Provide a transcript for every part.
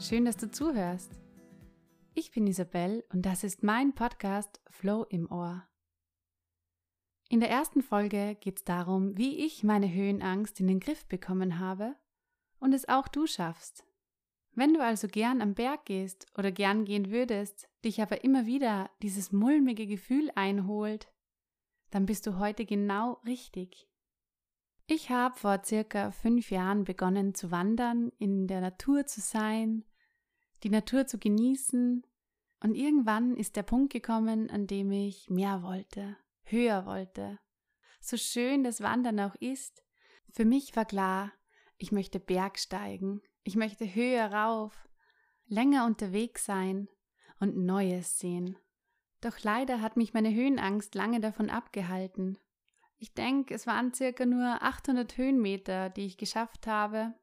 Schön, dass du zuhörst. Ich bin Isabel und das ist mein Podcast Flow im Ohr. In der ersten Folge geht es darum, wie ich meine Höhenangst in den Griff bekommen habe und es auch du schaffst. Wenn du also gern am Berg gehst oder gern gehen würdest, dich aber immer wieder dieses mulmige Gefühl einholt, dann bist du heute genau richtig. Ich habe vor circa fünf Jahren begonnen zu wandern, in der Natur zu sein, die Natur zu genießen, und irgendwann ist der Punkt gekommen, an dem ich mehr wollte, höher wollte. So schön das Wandern auch ist, für mich war klar, ich möchte Bergsteigen, ich möchte höher rauf, länger unterwegs sein und Neues sehen. Doch leider hat mich meine Höhenangst lange davon abgehalten. Ich denke, es waren circa nur 800 Höhenmeter, die ich geschafft habe,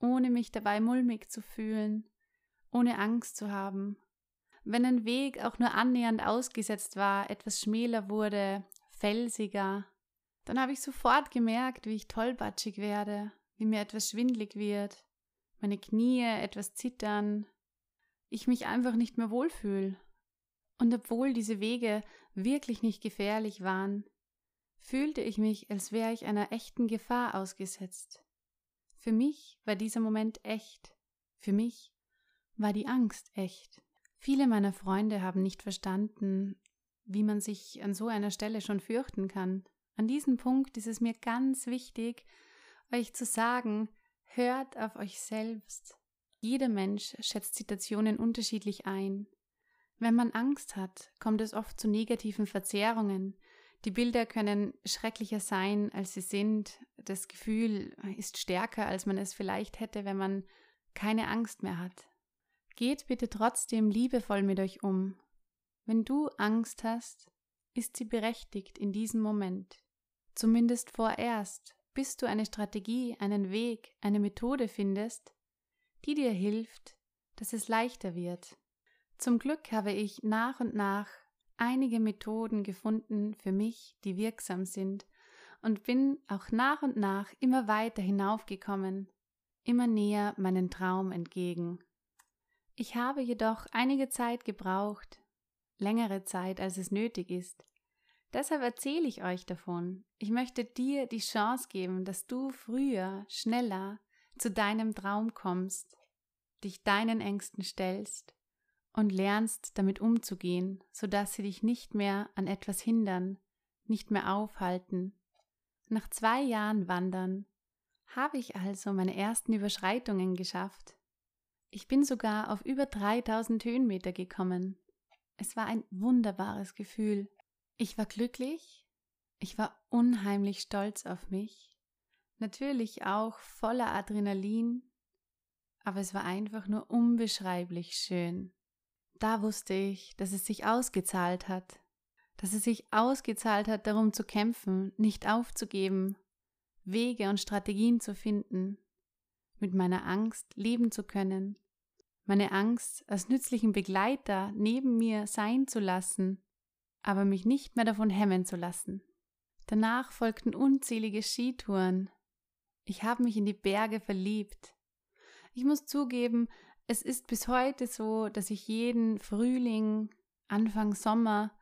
ohne mich dabei mulmig zu fühlen, ohne Angst zu haben. Wenn ein Weg auch nur annähernd ausgesetzt war, etwas schmäler wurde, felsiger, dann habe ich sofort gemerkt, wie ich tollbatschig werde, wie mir etwas schwindlig wird, meine Knie etwas zittern, ich mich einfach nicht mehr wohlfühle. Und obwohl diese Wege wirklich nicht gefährlich waren, fühlte ich mich, als wäre ich einer echten Gefahr ausgesetzt. Für mich war dieser Moment echt. Für mich war die Angst echt. Viele meiner Freunde haben nicht verstanden, wie man sich an so einer Stelle schon fürchten kann. An diesem Punkt ist es mir ganz wichtig, euch zu sagen, hört auf euch selbst. Jeder Mensch schätzt Situationen unterschiedlich ein. Wenn man Angst hat, kommt es oft zu negativen Verzerrungen. Die Bilder können schrecklicher sein, als sie sind. Das Gefühl ist stärker, als man es vielleicht hätte, wenn man keine Angst mehr hat. Geht bitte trotzdem liebevoll mit euch um. Wenn du Angst hast, ist sie berechtigt in diesem Moment. Zumindest vorerst, bis du eine Strategie, einen Weg, eine Methode findest, die dir hilft, dass es leichter wird. Zum Glück habe ich nach und nach einige Methoden gefunden für mich, die wirksam sind, und bin auch nach und nach immer weiter hinaufgekommen, immer näher meinen Traum entgegen. Ich habe jedoch einige Zeit gebraucht, längere Zeit, als es nötig ist. Deshalb erzähle ich euch davon. Ich möchte dir die Chance geben, dass du früher, schneller zu deinem Traum kommst, dich deinen Ängsten stellst und lernst damit umzugehen, so dass sie dich nicht mehr an etwas hindern, nicht mehr aufhalten. Nach zwei Jahren Wandern habe ich also meine ersten Überschreitungen geschafft ich bin sogar auf über 3000 Höhenmeter gekommen. Es war ein wunderbares Gefühl. Ich war glücklich, ich war unheimlich stolz auf mich, natürlich auch voller Adrenalin, aber es war einfach nur unbeschreiblich schön. Da wusste ich, dass es sich ausgezahlt hat, dass es sich ausgezahlt hat, darum zu kämpfen, nicht aufzugeben, Wege und Strategien zu finden, mit meiner Angst leben zu können, meine Angst als nützlichen Begleiter neben mir sein zu lassen, aber mich nicht mehr davon hemmen zu lassen. Danach folgten unzählige Skitouren. Ich habe mich in die Berge verliebt. Ich muss zugeben, es ist bis heute so, dass ich jeden Frühling, Anfang Sommer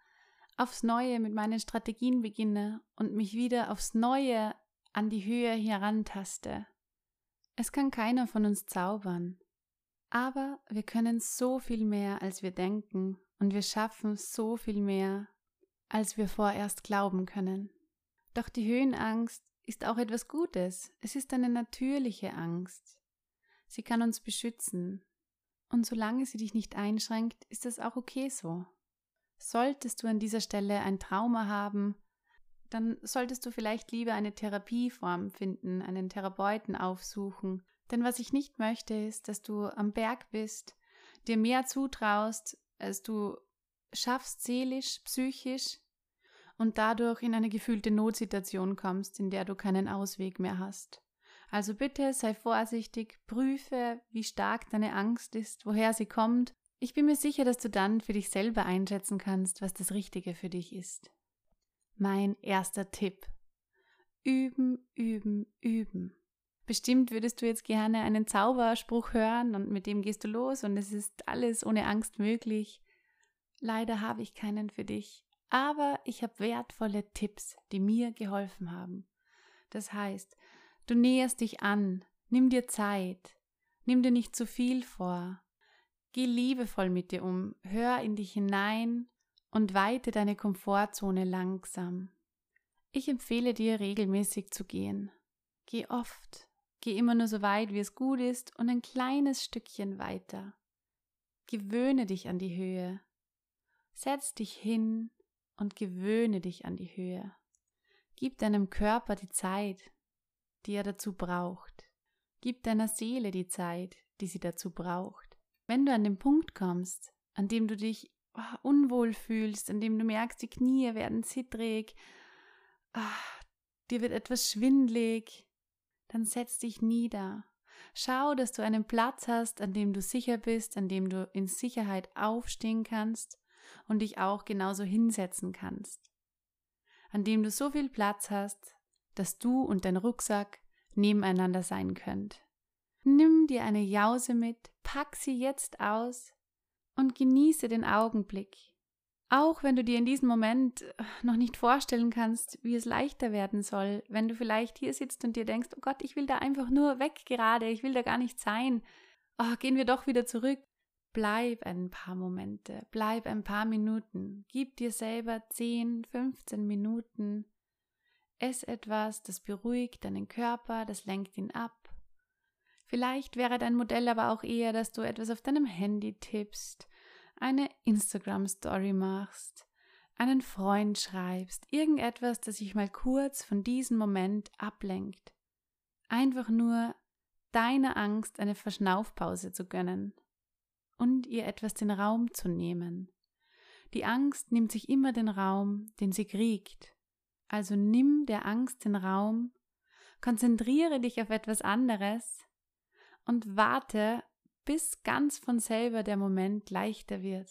aufs Neue mit meinen Strategien beginne und mich wieder aufs Neue an die Höhe herantaste. Es kann keiner von uns zaubern. Aber wir können so viel mehr, als wir denken, und wir schaffen so viel mehr, als wir vorerst glauben können. Doch die Höhenangst ist auch etwas Gutes. Es ist eine natürliche Angst. Sie kann uns beschützen. Und solange sie dich nicht einschränkt, ist es auch okay so. Solltest du an dieser Stelle ein Trauma haben, dann solltest du vielleicht lieber eine Therapieform finden, einen Therapeuten aufsuchen denn was ich nicht möchte, ist, dass du am Berg bist, dir mehr zutraust, als du schaffst seelisch, psychisch und dadurch in eine gefühlte Notsituation kommst, in der du keinen Ausweg mehr hast. Also bitte sei vorsichtig, prüfe, wie stark deine Angst ist, woher sie kommt. Ich bin mir sicher, dass du dann für dich selber einschätzen kannst, was das Richtige für dich ist. Mein erster Tipp. Üben, üben, üben. Bestimmt würdest du jetzt gerne einen Zauberspruch hören und mit dem gehst du los und es ist alles ohne Angst möglich. Leider habe ich keinen für dich, aber ich habe wertvolle Tipps, die mir geholfen haben. Das heißt, du näherst dich an, nimm dir Zeit, nimm dir nicht zu viel vor, geh liebevoll mit dir um, hör in dich hinein und weite deine Komfortzone langsam. Ich empfehle dir regelmäßig zu gehen. Geh oft, Geh immer nur so weit, wie es gut ist und ein kleines Stückchen weiter. Gewöhne dich an die Höhe. Setz dich hin und gewöhne dich an die Höhe. Gib deinem Körper die Zeit, die er dazu braucht. Gib deiner Seele die Zeit, die sie dazu braucht. Wenn du an den Punkt kommst, an dem du dich unwohl fühlst, an dem du merkst, die Knie werden zittrig, oh, dir wird etwas schwindlig, dann setz dich nieder. Schau, dass du einen Platz hast, an dem du sicher bist, an dem du in Sicherheit aufstehen kannst und dich auch genauso hinsetzen kannst. An dem du so viel Platz hast, dass du und dein Rucksack nebeneinander sein könnt. Nimm dir eine Jause mit, pack sie jetzt aus und genieße den Augenblick. Auch wenn du dir in diesem Moment äh, noch nicht vorstellen kannst, wie es leichter werden soll, wenn du vielleicht hier sitzt und dir denkst, oh Gott, ich will da einfach nur weg gerade, ich will da gar nicht sein. Oh, gehen wir doch wieder zurück. Bleib ein paar Momente, bleib ein paar Minuten, gib dir selber 10, 15 Minuten. Ess etwas, das beruhigt deinen Körper, das lenkt ihn ab. Vielleicht wäre dein Modell aber auch eher, dass du etwas auf deinem Handy tippst eine Instagram-Story machst, einen Freund schreibst, irgendetwas, das sich mal kurz von diesem Moment ablenkt. Einfach nur deiner Angst eine Verschnaufpause zu gönnen und ihr etwas den Raum zu nehmen. Die Angst nimmt sich immer den Raum, den sie kriegt. Also nimm der Angst den Raum, konzentriere dich auf etwas anderes und warte bis ganz von selber der Moment leichter wird.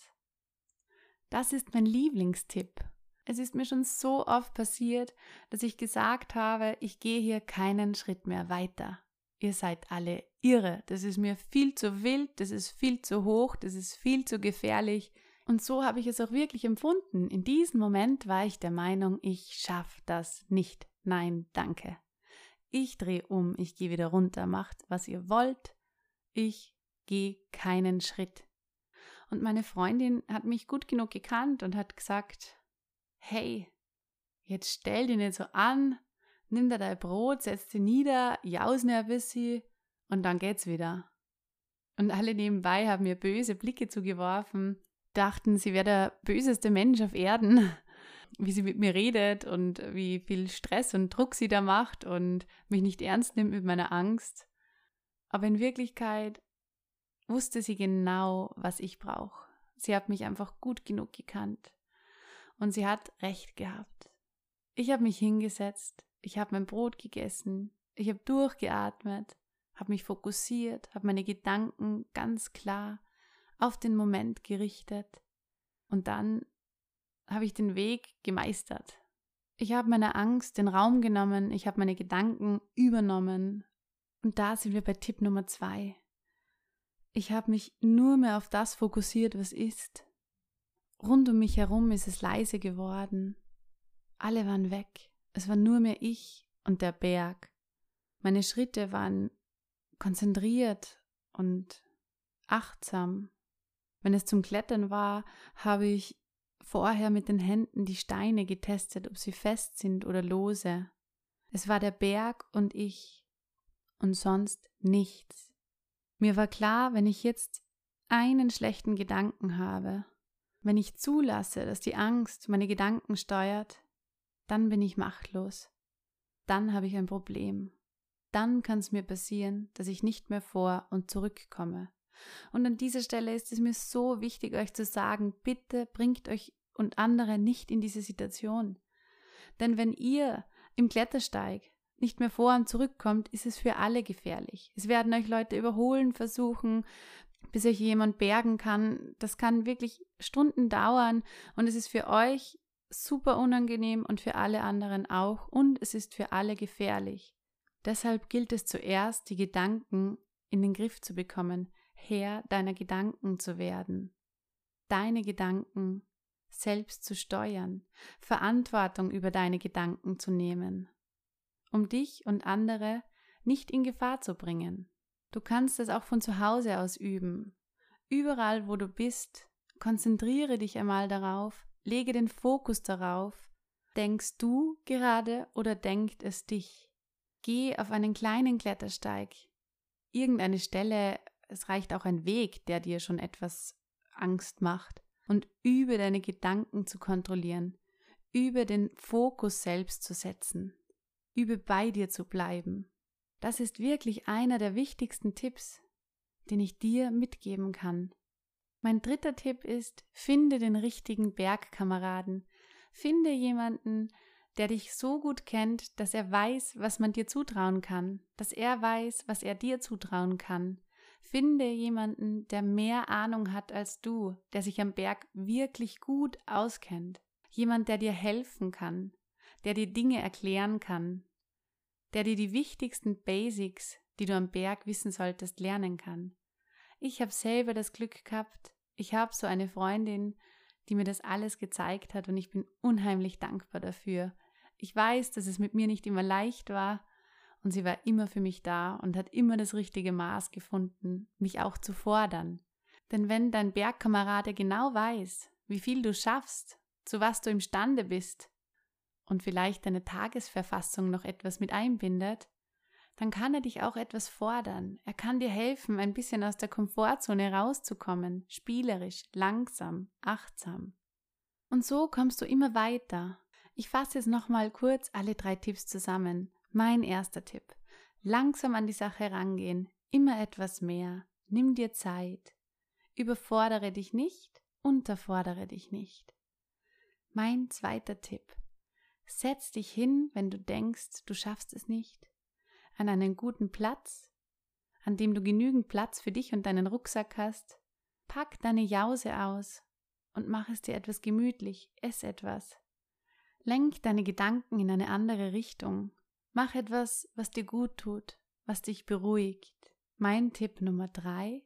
Das ist mein Lieblingstipp. Es ist mir schon so oft passiert, dass ich gesagt habe, ich gehe hier keinen Schritt mehr weiter. Ihr seid alle irre. Das ist mir viel zu wild, das ist viel zu hoch, das ist viel zu gefährlich. Und so habe ich es auch wirklich empfunden. In diesem Moment war ich der Meinung, ich schaffe das nicht. Nein, danke. Ich drehe um, ich gehe wieder runter, macht, was ihr wollt. Ich geh keinen Schritt. Und meine Freundin hat mich gut genug gekannt und hat gesagt, hey, jetzt stell dich nicht so an, nimm da dein Brot, setz dich nieder, jausen ein bisschen und dann geht's wieder. Und alle nebenbei haben mir böse Blicke zugeworfen, dachten, sie wäre der böseste Mensch auf Erden, wie sie mit mir redet und wie viel Stress und Druck sie da macht und mich nicht ernst nimmt mit meiner Angst. Aber in Wirklichkeit wusste sie genau, was ich brauche. Sie hat mich einfach gut genug gekannt. Und sie hat recht gehabt. Ich habe mich hingesetzt, ich habe mein Brot gegessen, ich habe durchgeatmet, habe mich fokussiert, habe meine Gedanken ganz klar auf den Moment gerichtet und dann habe ich den Weg gemeistert. Ich habe meiner Angst den Raum genommen, ich habe meine Gedanken übernommen und da sind wir bei Tipp Nummer zwei. Ich habe mich nur mehr auf das fokussiert, was ist. Rund um mich herum ist es leise geworden. Alle waren weg. Es war nur mehr ich und der Berg. Meine Schritte waren konzentriert und achtsam. Wenn es zum Klettern war, habe ich vorher mit den Händen die Steine getestet, ob sie fest sind oder lose. Es war der Berg und ich und sonst nichts. Mir war klar, wenn ich jetzt einen schlechten Gedanken habe, wenn ich zulasse, dass die Angst meine Gedanken steuert, dann bin ich machtlos. Dann habe ich ein Problem. Dann kann es mir passieren, dass ich nicht mehr vor und zurückkomme. Und an dieser Stelle ist es mir so wichtig, euch zu sagen, bitte bringt euch und andere nicht in diese Situation. Denn wenn ihr im Klettersteig nicht mehr vor und zurückkommt, ist es für alle gefährlich. Es werden euch Leute überholen versuchen, bis euch jemand bergen kann. Das kann wirklich Stunden dauern und es ist für euch super unangenehm und für alle anderen auch und es ist für alle gefährlich. Deshalb gilt es zuerst, die Gedanken in den Griff zu bekommen, Herr deiner Gedanken zu werden, deine Gedanken selbst zu steuern, Verantwortung über deine Gedanken zu nehmen, um dich und andere nicht in Gefahr zu bringen. Du kannst es auch von zu Hause aus üben. Überall, wo du bist, konzentriere dich einmal darauf, lege den Fokus darauf, denkst du gerade oder denkt es dich? Geh auf einen kleinen Klettersteig, irgendeine Stelle, es reicht auch ein Weg, der dir schon etwas Angst macht, und übe deine Gedanken zu kontrollieren, übe den Fokus selbst zu setzen, übe bei dir zu bleiben. Das ist wirklich einer der wichtigsten Tipps, den ich dir mitgeben kann. Mein dritter Tipp ist, finde den richtigen Bergkameraden. Finde jemanden, der dich so gut kennt, dass er weiß, was man dir zutrauen kann, dass er weiß, was er dir zutrauen kann. Finde jemanden, der mehr Ahnung hat als du, der sich am Berg wirklich gut auskennt. Jemand, der dir helfen kann, der dir Dinge erklären kann, der dir die wichtigsten Basics, die du am Berg wissen solltest, lernen kann. Ich habe selber das Glück gehabt, ich habe so eine Freundin, die mir das alles gezeigt hat und ich bin unheimlich dankbar dafür. Ich weiß, dass es mit mir nicht immer leicht war und sie war immer für mich da und hat immer das richtige Maß gefunden, mich auch zu fordern. Denn wenn dein Bergkamerade genau weiß, wie viel du schaffst, zu was du imstande bist und vielleicht deine Tagesverfassung noch etwas mit einbindet, dann kann er dich auch etwas fordern. Er kann dir helfen, ein bisschen aus der Komfortzone rauszukommen, spielerisch, langsam, achtsam. Und so kommst du immer weiter. Ich fasse jetzt nochmal kurz alle drei Tipps zusammen. Mein erster Tipp. Langsam an die Sache rangehen, immer etwas mehr. Nimm dir Zeit. Überfordere dich nicht, unterfordere dich nicht. Mein zweiter Tipp. Setz dich hin, wenn du denkst, du schaffst es nicht an einen guten Platz, an dem du genügend Platz für dich und deinen Rucksack hast. Pack deine Jause aus und mach es dir etwas gemütlich, ess etwas. Lenk deine Gedanken in eine andere Richtung. Mach etwas, was dir gut tut, was dich beruhigt. Mein Tipp Nummer drei: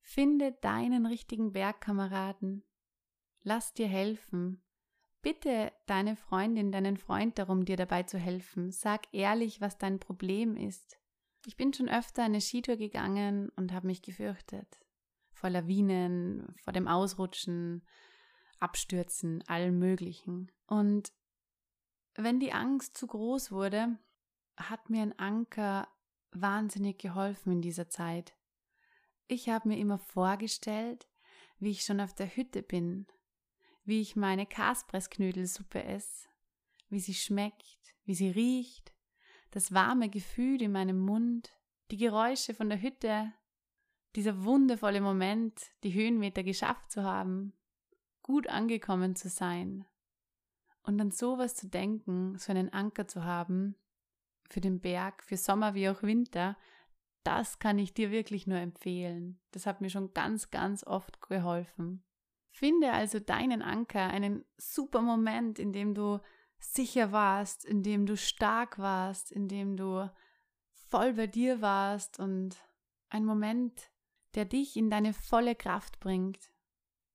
Finde deinen richtigen Bergkameraden. Lass dir helfen, Bitte deine Freundin, deinen Freund darum, dir dabei zu helfen. Sag ehrlich, was dein Problem ist. Ich bin schon öfter eine Skitour gegangen und habe mich gefürchtet. Vor Lawinen, vor dem Ausrutschen, Abstürzen, allem Möglichen. Und wenn die Angst zu groß wurde, hat mir ein Anker wahnsinnig geholfen in dieser Zeit. Ich habe mir immer vorgestellt, wie ich schon auf der Hütte bin, wie ich meine Kaspressknödelsuppe esse, wie sie schmeckt, wie sie riecht, das warme Gefühl in meinem Mund, die Geräusche von der Hütte, dieser wundervolle Moment, die Höhenmeter geschafft zu haben, gut angekommen zu sein und an sowas zu denken, so einen Anker zu haben für den Berg, für Sommer wie auch Winter, das kann ich dir wirklich nur empfehlen. Das hat mir schon ganz, ganz oft geholfen. Finde also deinen Anker, einen super Moment, in dem du sicher warst, in dem du stark warst, in dem du voll bei dir warst und ein Moment, der dich in deine volle Kraft bringt.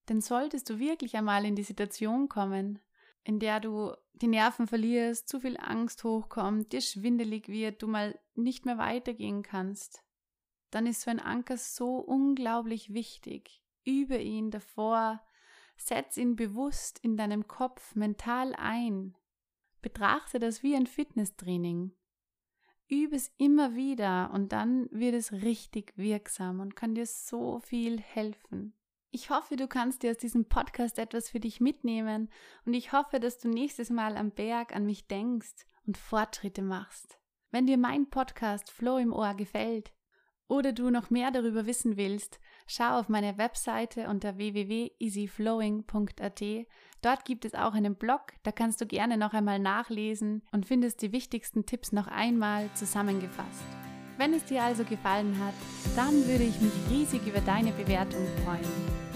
Denn solltest du wirklich einmal in die Situation kommen, in der du die Nerven verlierst, zu viel Angst hochkommt, dir schwindelig wird, du mal nicht mehr weitergehen kannst, dann ist so ein Anker so unglaublich wichtig. Übe ihn davor, Setz ihn bewusst in deinem Kopf mental ein. Betrachte das wie ein Fitnesstraining. Übe es immer wieder und dann wird es richtig wirksam und kann dir so viel helfen. Ich hoffe, du kannst dir aus diesem Podcast etwas für dich mitnehmen und ich hoffe, dass du nächstes Mal am Berg an mich denkst und Fortschritte machst. Wenn dir mein Podcast Flow im Ohr gefällt oder du noch mehr darüber wissen willst, schau auf meine Webseite unter www.easyflowing.at. Dort gibt es auch einen Blog, da kannst du gerne noch einmal nachlesen und findest die wichtigsten Tipps noch einmal zusammengefasst. Wenn es dir also gefallen hat, dann würde ich mich riesig über deine Bewertung freuen.